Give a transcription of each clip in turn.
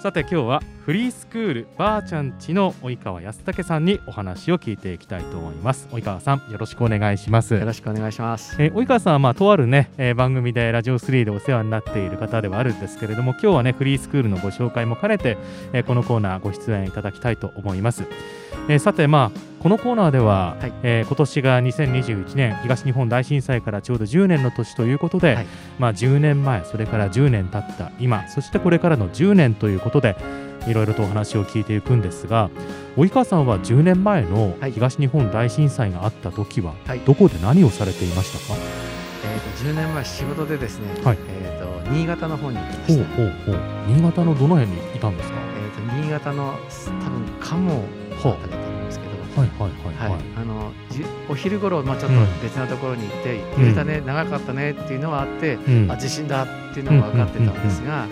さて今日はフリースクールばあちゃんちの及川康武さんにお話を聞いていきたいと思います。及川さんよろしくお願いします。よろしくお願いします。え及川さんはまあとあるね、えー、番組でラジオ3でお世話になっている方ではあるんですけれども今日はねフリースクールのご紹介も兼ねて、えー、このコーナーご出演いただきたいと思います。えー、さて、まあ、このコーナーでは、はい、えー、今年が2021年東日本大震災からちょうど10年の年ということで、はい、まあ、10年前それから10年経った今そしてこれからの10年ということでいろいろとお話を聞いていくんですが及川さんは10年前の東日本大震災があった時は、はい、どこで何をされていましたか、えーと、10年前仕事でですね、はい。えーと、新潟の方に行きました。ほうほうほう。新潟のどの辺にいたんですか、えーと、新潟の多分鴨あたりだと思う。んですけど、はいはいはい、はい、あのお昼頃まあちょっと別なところに行って、揺れたね長かったねっていうのはあって、うん、あ地震だっていうのが分かってたんですが、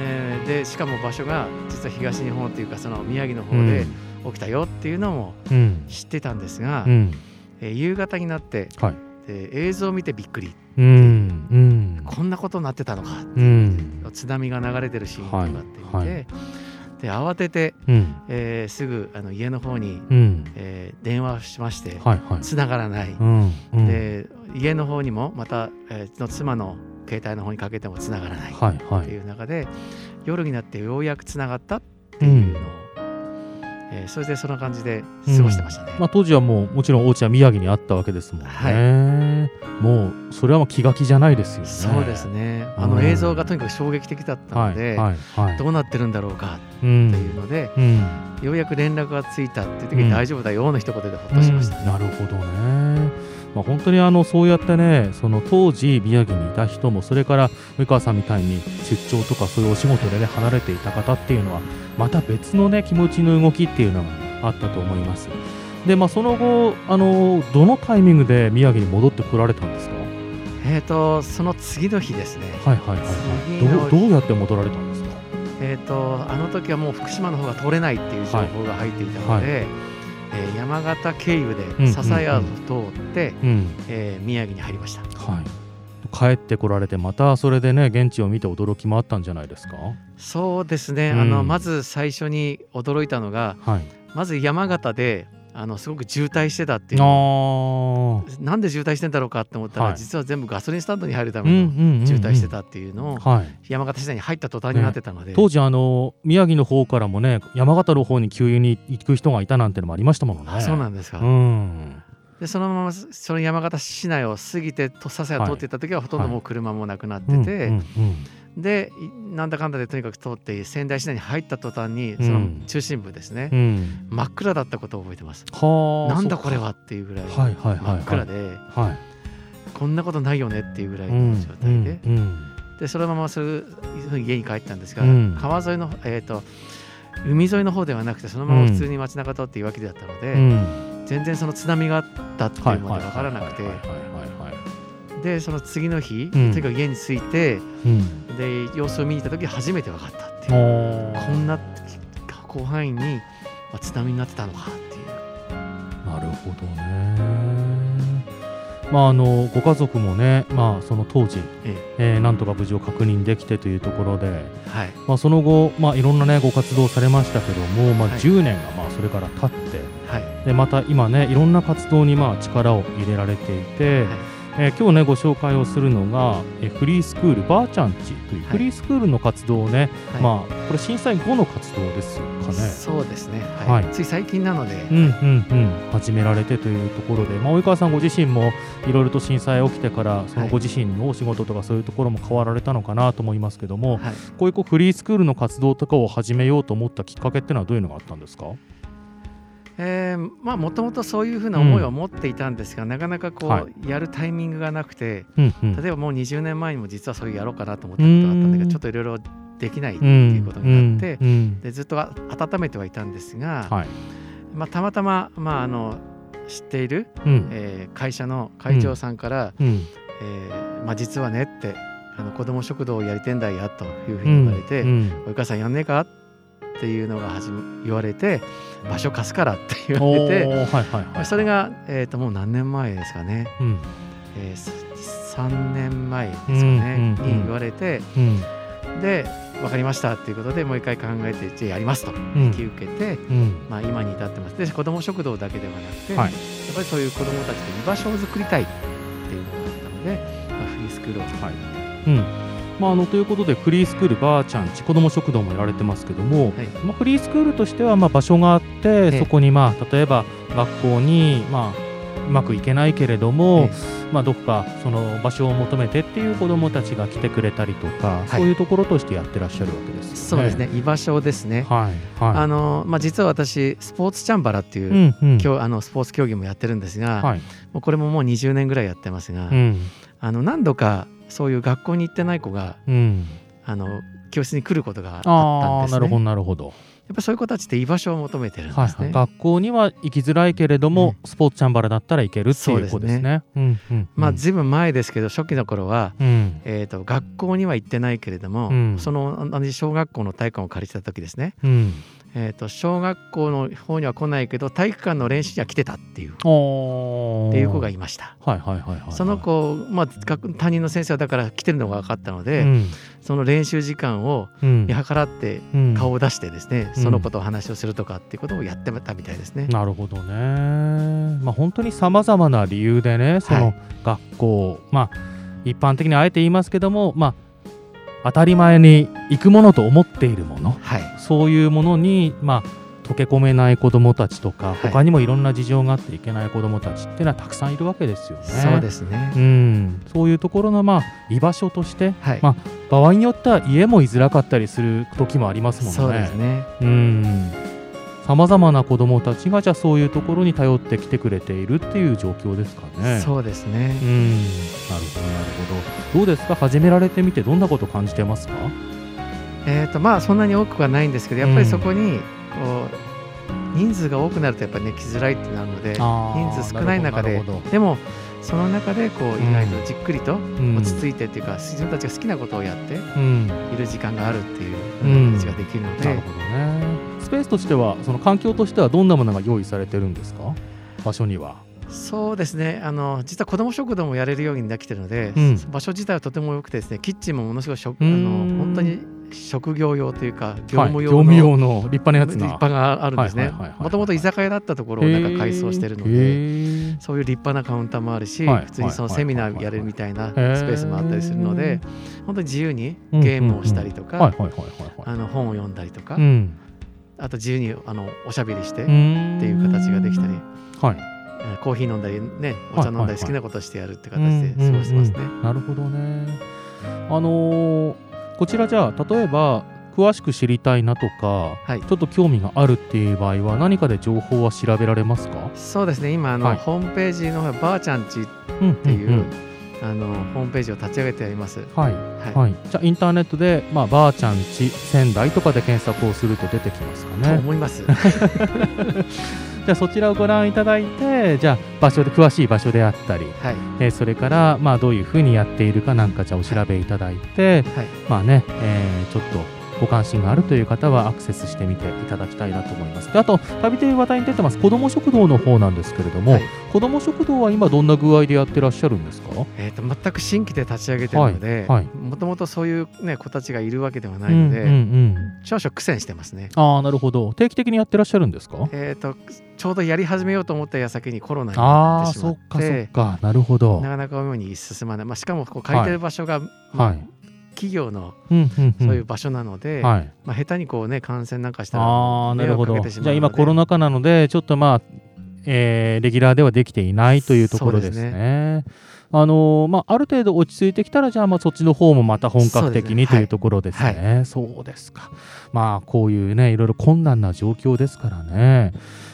えー、でしかも場所が実は東日本というかその宮城の方で起きたよっていうのも知ってたんですが、うん、えー、夕方になって、はい、で映像を見てびっくり、うん、こんなことになってたのかって津波が流れてるシーンとかって見て。で慌てて、うん、えー、すぐあの家の方に、うん、えー、電話しまして、はいはい、繋がらない、うんうん、で家の方にもまた、えー、の妻の携帯の方にかけても繋がらない。っていう中で、はいはい、夜になってようやく繋がったっていうのを、えー、それでそんな感じで過ごしてましたね、まあ、当時はもうもちろんお家は宮城にあったわけですもんね、はい、もうそれはもう気が気じゃないですよね。そうですね。あの映像がとにかく衝撃的だったので、どうなってるんだろうかっていうので、うん、ようやく連絡がついたっていう時に大丈夫だよの一言でほっとしました、ねうん、なるほどね。まあ、本当にあのそうやってねその当時宮城にいた人もそれから及川さんみたいに出張とかそういうお仕事でね離れていた方っていうのはまた別のね気持ちの動きっていうのがあったと思います。でまあ、その後あのどのタイミングで宮城に戻ってこられたんですか？えーと、その次の日ですね。はいはいはい、はい、どうやって戻られたんですか？えーと、あの時はもう福島の方が通れないっていう情報が入っていたので、はい。はいえー、山形経由で笹屋を通って、うん。うん、えー、宮城に入りました、はい、帰ってこられてまたそれでね現地を見て驚きもあったんじゃないですか？そうですね、うん、あのまず最初に驚いたのが、はい、まず山形であのすごく渋滞してたっていう。なんで渋滞してんだろうかって思ったら、はい、実は全部ガソリンスタンドに入るための渋滞してたっていうのを、山形市内に入った途端になってたので、ね、当時あの宮城の方からもね山形の方に給油に行く人がいたなんてのもありましたもんね。そうなんですか、うん。でそのままその山形市内を過ぎて笹谷通っていった時はほとんどもう車もなくなってて、でなんだかんだでとにかく通って仙台市内に入った途端にその中心部ですね、うん、真っ暗だったことを覚えてます。なんだこれはっていうぐらい真っ暗で、はい、こんなことないよねっていうぐらいの状態で、でそのままそういうふうに家に帰ったんですが、川沿いの、えーと、海沿いの方ではなくてそのまま普通に街中通っていうわけだったので、全然その津波があったっていうまで分からなくて。でその次の日、うん、とにかく家に着いて、うん、で様子を見に行った時初めて分かったっていう。こんな広範囲に津波になってたのかっていう。なるほどね。まあ、あのご家族もね、まあ、その当時、ええ。えー、なんとか無事を確認できてというところで、はい。まあ、その後、まあ、いろんな、ね、ご活動されましたけども、まあ、10年がまあそれから経って、はい、でまた今ねいろんな活動にまあ力を入れられていて、はいえー、今日ねご紹介をするのが、えー、フリースクールばあちゃんちというフリースクールの活動をね、はい、まあこれ震災後の活動ですかね。そうですね。はい。はい、つい最近なので、うんうんうん、始められてというところで、まあ及川さんご自身もいろいろと震災起きてからそのご自身のお仕事とかそういうところも変わられたのかなと思いますけども、はい、こういうこうフリースクールの活動とかを始めようと思ったきっかけっていうのはどういうのがあったんですか？えー、まあもともとそういうふうな思いは持っていたんですが、うん、なかなかこう、はい、やるタイミングがなくて、うんうん、例えばもう20年前にも実はそういうやろうかなと思ったことがあったんだけどちょっといろいろできないっていうことになって、うんうん、でずっと温めてはいたんですが、はい、まあ、たまたま、まあ、あの知っている、うん、えー、会社の会長さんから、うん、えー、まあ、実はねってあの子ども食堂をやりてんだやというふうに言われて「うん、お母さんやんねえか?」っていうのが始言われて「場所貸すから」って言われて、はいそれが、えー、ともう何年前ですかね、うん、えー、3年前ですかね、に言われて、で分かりましたっていうことでもう一回考えてじゃあやりますと引き受けて、うん、まあ、今に至ってます。で子ども食堂だけではなくて、はい、やっぱりそういう子どもたちで居場所を作りたいっていうのがあったので、まあ、フリースクールを作はいうんまあ、あのということでフリースクールばあちゃんち子ども食堂もやられてますけども、はい、まあ、フリースクールとしてはまあ場所があって、そこにまあ例えば学校にまあうまくいけないけれども、まあ、どこかその場所を求めてっていう子どもたちが来てくれたりとか、はい、そういうところとしてやってらっしゃるわけです、ね、そうですね。居場所ですね、はい。はい、あのまあ、実は私スポーツチャンバラっていう、うんうん、あのスポーツ競技もやってるんですが、はい、もうこれももう20年ぐらいやってますが、うん、あの何度かそういう学校に行ってない子が、うん、あの教室に来ることがあったんですね。なるほどなるほど。やっぱそういう子たちって居場所を求めてるんですね、はいはい、学校には行きづらいけれども、うん、スポーツチャンバラだったら行けるっていうことですね。まあずいぶん。前ですけど初期の頃は、うん、えーと、学校には行ってないけれども、うん、その同じ小学校の体育館を借りてた時ですね、えーと、小学校の方には来ないけど体育館の練習には来てたっていう。っていう子がいました。はいはいはいはい、その子、まあ、担任の先生はだから来てるのが分かったので、うん、その練習時間を見計らって顔を出してですね、うん、その子と話をするとかっていうことをやってたみたいですね。なるほどね。まあ、本当にさまざまな理由でねその学校、はい、まあ一般的にあえて言いますけども、まあ当たり前に行くものと思っているもの、はい、そういうものに、まあ、溶け込めない子どもたちとか、はい、他にもいろんな事情があっていけない子どもたちっていうのはたくさんいるわけですよね。そうですね、うん、そういうところの、まあ、居場所として、はい、まあ、場合によっては家も居づらかったりする時もありますもんね。そうですね。うんさまざまな子どもたちがじゃあそういうところに頼ってきてくれているっていう状況ですかね。そうですね。うん。なるほどなるほど。どうですか？始められてみてどんなこと感じてますか？えーとまあ、そんなに多くはないんですけどやっぱりそこにこう、人数が多くなるとやっぱりね来づらいってなるので人数少ない中で。でもその中でこう意外とじっくりと落ち着いてっていうか、自分たちが好きなことをやっている時間があるっていう形ができるので、なるほどね。スペースとしてはその環境としてはどんなものが用意されてるんですか？場所には。そうですね。あの実は子ども食堂もやれるようになってきてるので、うん、場所自体はとてもよくてですねキッチンもものすごいあの本当に職業用というか業務用の,、はい、用の立派なやつ立派があるんですね。もともと居酒屋だったところをなんか改装してるのでそういう立派なカウンターもあるし、普通にそのセミナーやれるみたいなスペースもあったりするので本当に自由にゲームをしたりとか本を読んだりとか、うんあと自由にあのおしゃべりしてっていう形ができたり、はい、コーヒー飲んだりねお茶飲んだり好きなことしてやるって形で過ごしてますね。なるほどね。あのー、こちらじゃあ例えば詳しく知りたいなとか、はい、ちょっと興味があるっていう場合は何かで情報は調べられますか？そうですね。今あの、はい、ホームページのばあちゃんちっていう、うんうんうんあのホームページを立ち上げてあります。はい。はい。はい、じゃあインターネットでまあばあちゃんち仙台とかで検索をすると出てきますかね。と思います。じゃあそちらをご覧いただいて、じゃあ場所で詳しい場所であったり、はい、えー、それからまあどういうふうにやっているかなんかじゃあお調べいただいて、はい、まあね、えー、ちょっとご関心があるという方はアクセスしてみていただきたいなと思います。であと、旅という話題に出てます。子ども食堂の方なんですけれども、はい、子ども食堂は今どんな具合でやってらっしゃるんですか、えーと、全く新規で立ち上げてるのでもともとそういう、ね、子たちがいるわけではないので、うんうんうん、少々苦戦してますね。あなるほど。定期的にやってらっしゃるんですか、えーと、ちょうどやり始めようと思った矢先にコロナになってしまってなるほど。なかなか思うに進まない、まあ、しかもこう借りてる場所が、はい、はい企業のそういう場所なので、まあ、下手にこうね感染なんかしたら迷惑かけてしまうじゃあ今コロナ禍なのでちょっとまあ、えー、レギュラーではできていないというところですね。あのー、まあ、ある程度落ち着いてきたらじゃあまあそっちの方もまた本格的にというところですね。そうですか。まあこういうねいろいろ困難な状況ですからね。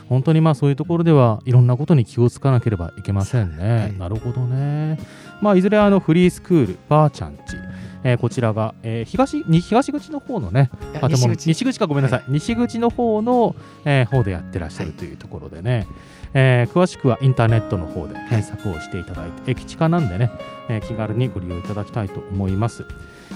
本当にまあそういうところではいろんなことに気をつかなければいけませんね。はい、なるほどね。まあいずれあのフリースクールばあちゃんち、えー、こちらが、えー、東東口の方のね、あでも西口。かごめんなさい、はい、西口の方の、えー、方でやってらっしゃるというところでね。はい。えー、詳しくはインターネットの方で検索をしていただいて、駅地下なんでね、えー、気軽にご利用いただきたいと思います。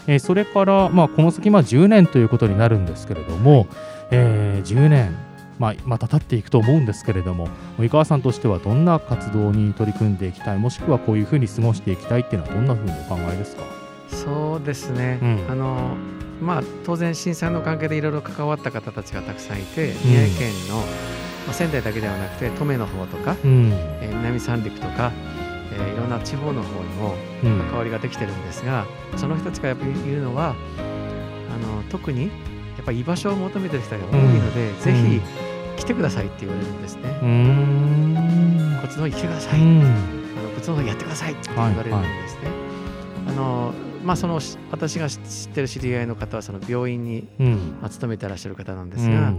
えー、それから、まあ、この先、まあ、10年ということになるんですけれども、えー、10年、まあ、また経っていくと思うんですけれども及川さんとしてはどんな活動に取り組んでいきたいもしくはこういうふうに過ごしていきたいっていうのはどんなふうにお考えですか？そうですね、うん、あのまあ、当然震災の関係でいろいろ関わった方たちがたくさんいて、宮城県の、まあ、仙台だけではなくて登米の方とか、うん、えー、南三陸とか、えー、いろんな地方の方にも関わりができてるんですが、うん、その人たちがやっぱり言うのはあの特にやっぱり居場所を求めてる人が多いので、うん、ぜひ来てくださいって言われるんですね。こっちの方に来てください、あのこっちの方やってくださいって言われるんですね。はいはい、あのまあ、その私が知ってる知り合いの方はその病院に、まあ、勤めてらっしゃる方なんですが、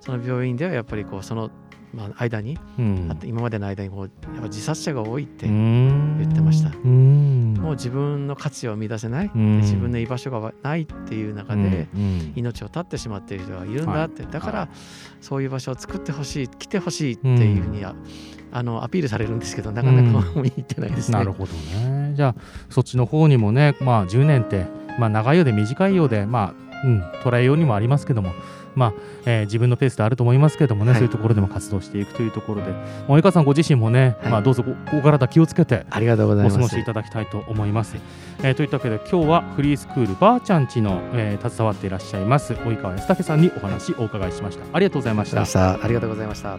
その病院ではやっぱりこうそのまあ、間に、うん、今までの間にこうやっぱ自殺者が多いって言ってました。もう自分の価値を見出せない、自分の居場所がないっていう中で命を絶ってしまっている人がいるんだって、だからそういう場所を作ってほしい来てほしいっていうふうにあのアピールされるんですけどなかなかもう言 ってないですね。なるほどねじゃあそっちの方にもね、まあ、10年って、まあ、長いようで短いようで、まあうん、捉えようにもありますけどもまあえー、自分のペースであると思いますけれどもね、はい、そういうところでも活動していくというところで。及川さんご自身もね、はい、まあ、どうぞお体気をつけてありがとうございます。お過ごしいただきたいと思います。えー、といったわけで今日はフリースクールばあちゃんちの、えー、携わっていらっしゃいます及川康武さんにお話お伺いしました。ありがとうございました。ありがとうございました